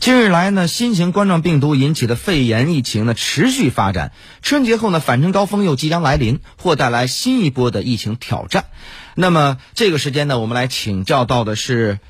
近日来呢，新型冠状病毒引起的肺炎疫情呢持续发展，春节后呢返程高峰又即将来临，或带来新一波的疫情挑战。那么这个时间呢，我们来请教到的是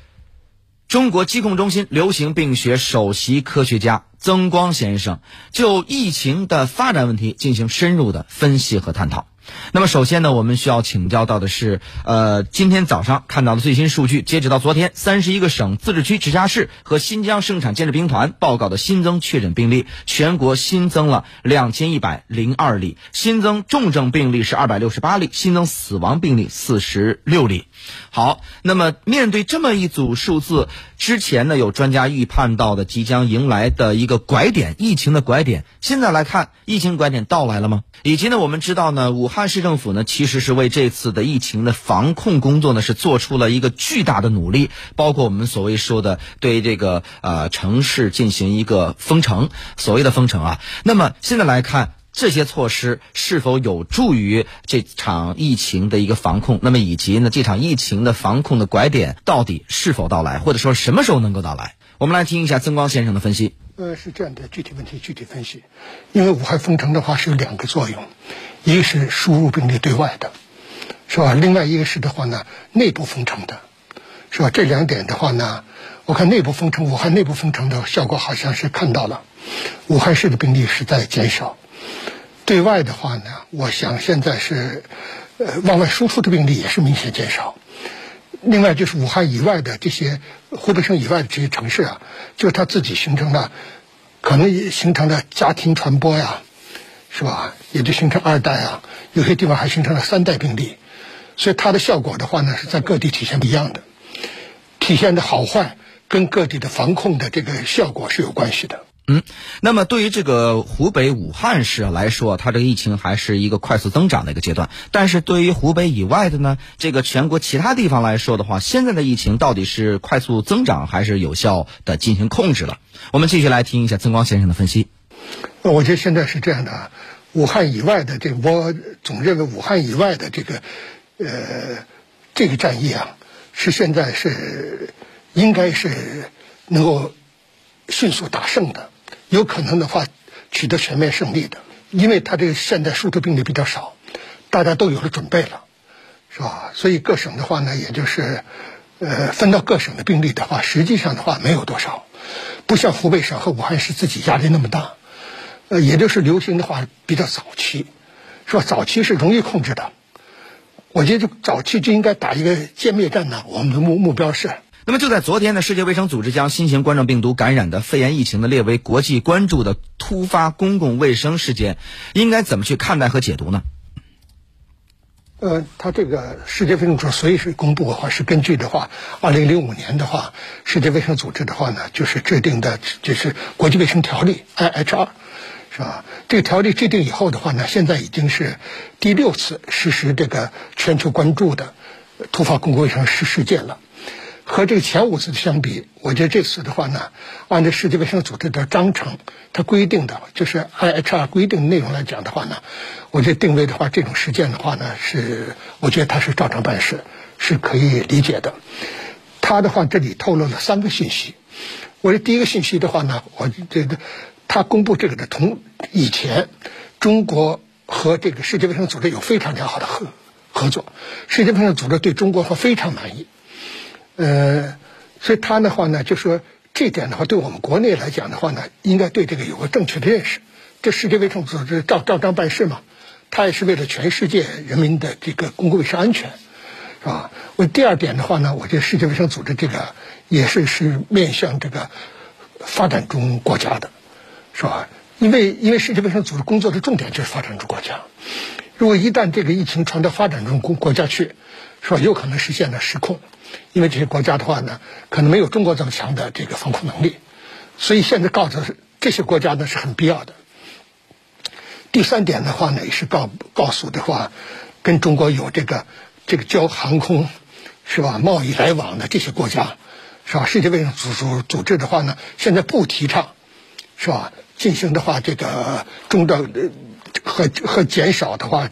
中国疾控中心流行病学首席科学家曾光先生，就疫情的发展问题进行深入的分析和探讨。那么首先呢，我们需要请教到的是，呃，今天早上看到的最新数据，截止到昨天，三十一个省、自治区、直辖市和新疆生产建设兵团报告的新增确诊病例，全国新增了两千一百零二例，新增重症病例是二百六十八例，新增死亡病例四十六例。好，那么面对这么一组数字，之前呢有专家预判到的即将迎来的一个拐点，疫情的拐点，现在来看，疫情拐点到来了吗？以及呢，我们知道呢，武汉市政府呢其实是为这次的疫情的防控工作呢是做出了一个巨大的努力，包括我们所谓说的对这个呃城市进行一个封城，所谓的封城啊。那么现在来看。这些措施是否有助于这场疫情的一个防控？那么以及呢，这场疫情的防控的拐点到底是否到来，或者说什么时候能够到来？我们来听一下曾光先生的分析。呃，是这样的，具体问题具体分析。因为武汉封城的话是有两个作用，一个是输入病例对外的，是吧？另外一个是的话呢，内部封城的，是吧？这两点的话呢，我看内部封城，武汉内部封城的效果好像是看到了，武汉市的病例是在减少。对外的话呢，我想现在是，呃，往外输出的病例也是明显减少。另外就是武汉以外的这些湖北省以外的这些城市啊，就是它自己形成了，可能也形成了家庭传播呀，是吧？也就形成二代啊，有些地方还形成了三代病例，所以它的效果的话呢，是在各地体现不一样的，体现的好坏跟各地的防控的这个效果是有关系的。嗯，那么对于这个湖北武汉市来说，它这个疫情还是一个快速增长的一个阶段。但是对于湖北以外的呢，这个全国其他地方来说的话，现在的疫情到底是快速增长还是有效的进行控制了？我们继续来听一下曾光先生的分析。我觉得现在是这样的啊，武汉以外的这个，我总认为武汉以外的这个，呃，这个战役啊，是现在是应该是能够迅速打胜的。有可能的话，取得全面胜利的，因为他这个现在输出病例比较少，大家都有了准备了，是吧？所以各省的话呢，也就是，呃，分到各省的病例的话，实际上的话没有多少，不像湖北省和武汉市自己压力那么大，呃，也就是流行的话比较早期，是吧？早期是容易控制的，我觉得早期就应该打一个歼灭战呢。我们的目目标是。那么就在昨天呢，世界卫生组织将新型冠状病毒感染的肺炎疫情呢列为国际关注的突发公共卫生事件，应该怎么去看待和解读呢？呃，他这个世界卫生组织随时公布的话，是根据的话，二零零五年的话，世界卫生组织的话呢，就是制定的就是国际卫生条例 IHR，是吧？这个条例制定以后的话呢，现在已经是第六次实施这个全球关注的突发公共卫生事事件了。和这个前五次相比，我觉得这次的话呢，按照世界卫生组织的章程，它规定的就是 IHR 规定内容来讲的话呢，我觉得定位的话，这种事件的话呢，是我觉得它是照常办事，是可以理解的。他的话这里透露了三个信息。我的第一个信息的话呢，我觉得他公布这个的同以前，中国和这个世界卫生组织有非常良好的合合作，世界卫生组织对中国话非常满意。呃，所以他的话呢，就说这点的话，对我们国内来讲的话呢，应该对这个有个正确的认识。这世界卫生组织照照章办事嘛，他也是为了全世界人民的这个公共卫生安全，是吧？我第二点的话呢，我觉得世界卫生组织这个也是是面向这个发展中国家的，是吧？因为因为世界卫生组织工作的重点就是发展中国家，如果一旦这个疫情传到发展中国国家去，是吧？有可能实现了失控。因为这些国家的话呢，可能没有中国这么强的这个防控能力，所以现在告诉这些国家呢是很必要的。第三点的话呢，也是告告诉的话，跟中国有这个这个交航空是吧贸易来往的这些国家是吧？世界卫生组组组织的话呢，现在不提倡是吧？进行的话，这个中的和和减少的话，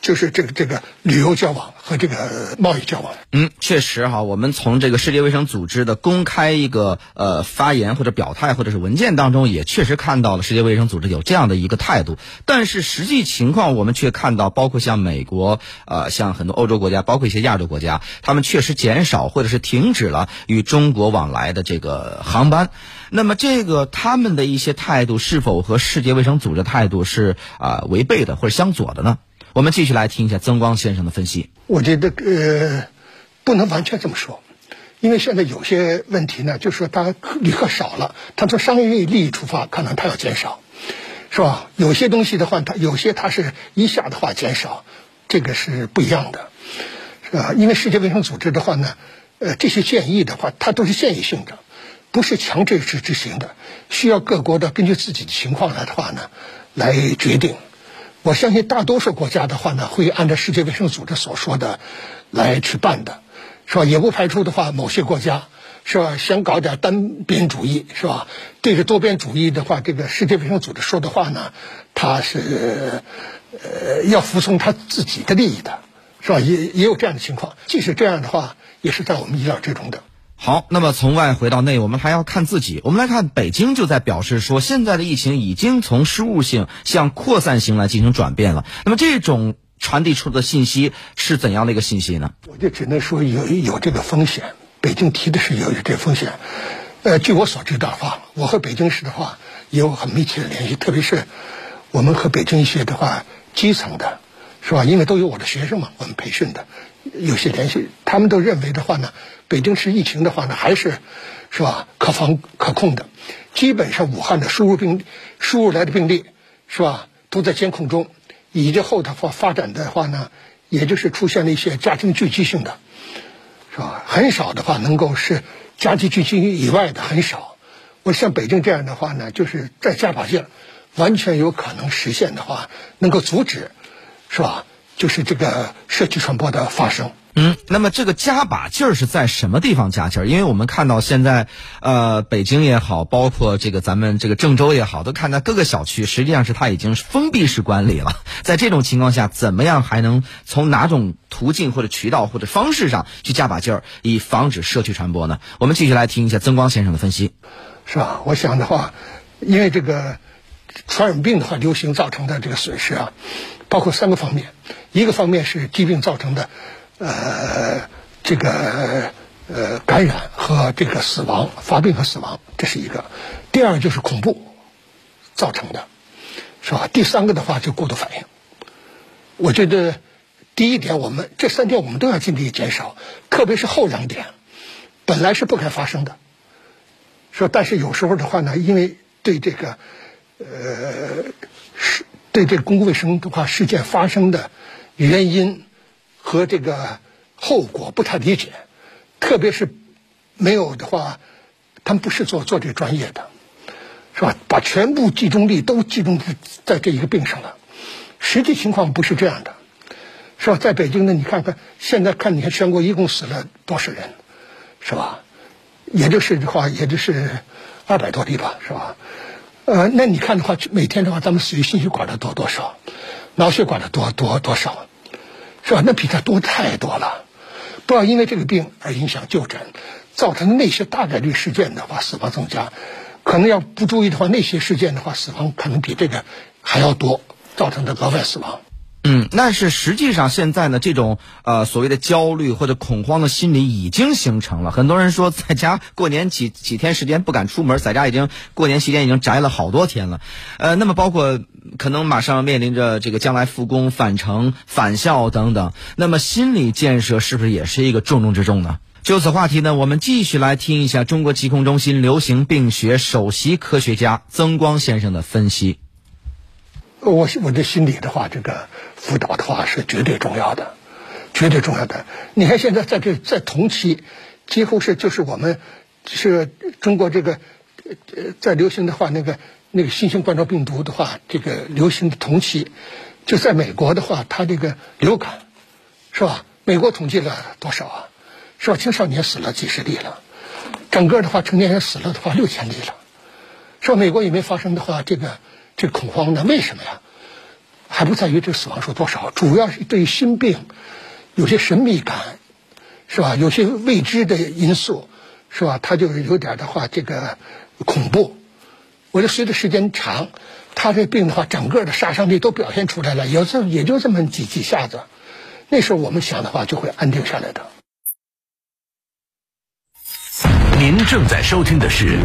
就是这个这个旅游交往和这个贸易交往。嗯，确实哈，我们从这个世界卫生组织的公开一个呃发言或者表态或者是文件当中，也确实看到了世界卫生组织有这样的一个态度。但是实际情况，我们却看到，包括像美国呃，像很多欧洲国家，包括一些亚洲国家，他们确实减少或者是停止了与中国往来的这个航班。那么，这个他们的一些态度是否和世界卫生组织态度是啊违背的或者相左的呢？我们继续来听一下曾光先生的分析。我觉得呃，不能完全这么说，因为现在有些问题呢，就是说他旅客少了，他从商业利益出发，可能他要减少，是吧？有些东西的话，他有些他是一下的话减少，这个是不一样的，是吧？因为世界卫生组织的话呢，呃，这些建议的话，它都是建议性的，不是强制执执行的，需要各国的根据自己的情况来的话呢，来决定。我相信大多数国家的话呢，会按照世界卫生组织所说的来去办的，是吧？也不排除的话，某些国家是吧，想搞点单边主义，是吧？对着多边主义的话，这个世界卫生组织说的话呢，他是呃要服从他自己的利益的，是吧？也也有这样的情况。即使这样的话，也是在我们意料之中的。好，那么从外回到内，我们还要看自己。我们来看北京就在表示说，现在的疫情已经从失误性向扩散型来进行转变了。那么这种传递出的信息是怎样的一个信息呢？我就只能说有有这个风险。北京提的是有这风险。呃，据我所知的话，我和北京市的话有很密切的联系，特别是我们和北京一些的话基层的，是吧？因为都有我的学生嘛，我们培训的。有些联系，他们都认为的话呢，北京市疫情的话呢，还是是吧可防可控的。基本上武汉的输入病输入来的病例是吧，都在监控中。以及后头发发展的话呢，也就是出现了一些家庭聚集性的，是吧？很少的话能够是家庭聚集以外的很少。我像北京这样的话呢，就是再加把劲，完全有可能实现的话，能够阻止，是吧？就是这个社区传播的发生。嗯，那么这个加把劲儿是在什么地方加劲儿？因为我们看到现在，呃，北京也好，包括这个咱们这个郑州也好，都看到各个小区实际上是它已经封闭式管理了。在这种情况下，怎么样还能从哪种途径或者渠道或者方式上去加把劲儿，以防止社区传播呢？我们继续来听一下曾光先生的分析。是吧？我想的话，因为这个传染病的话流行造成的这个损失啊。包括三个方面，一个方面是疾病造成的，呃，这个呃感染和这个死亡，发病和死亡，这是一个；第二就是恐怖造成的，是吧？第三个的话就过度反应。我觉得第一点，我们这三点我们都要尽力减少，特别是后两点，本来是不该发生的，说但是有时候的话呢，因为对这个呃是。对这个公共卫生的话，事件发生的原因和这个后果不太理解，特别是没有的话，他们不是做做这个专业的，是吧？把全部集中力都集中在在这一个病上了，实际情况不是这样的，是吧？在北京呢，你看看现在看，你看全国一共死了多少人，是吧？也就是的话，也就是二百多例吧，是吧？呃，那你看的话，每天的话，咱们死于心血管的多多少，脑血管的多多多少，是吧？那比他多太多了。不要因为这个病而影响就诊，造成那些大概率事件的话，死亡增加，可能要不注意的话，那些事件的话，死亡可能比这个还要多，造成的额外死亡。嗯，但是实际上现在呢，这种呃所谓的焦虑或者恐慌的心理已经形成了。很多人说在家过年几几天时间不敢出门，在家已经过年期间已经宅了好多天了。呃，那么包括可能马上面临着这个将来复工返程返校等等，那么心理建设是不是也是一个重中之重呢？就此话题呢，我们继续来听一下中国疾控中心流行病学首席科学家曾光先生的分析。我我的心理的话，这个辅导的话是绝对重要的，绝对重要的。你看现在在这在同期，几乎是就是我们是中国这个呃在流行的话，那个那个新型冠状病毒的话，这个流行的同期，就在美国的话，它这个流感是吧？美国统计了多少啊？是吧？青少年死了几十例了，整个的话成年人死了的话六千例了，是吧？美国也没发生的话这个。这恐慌呢？为什么呀？还不在于这死亡数多少，主要是对心病有些神秘感，是吧？有些未知的因素，是吧？他就是有点的话，这个恐怖。我觉得随着时间长，他这病的话，整个的杀伤力都表现出来了，有这也就这么几几下子，那时候我们想的话就会安定下来的。您正在收听的是。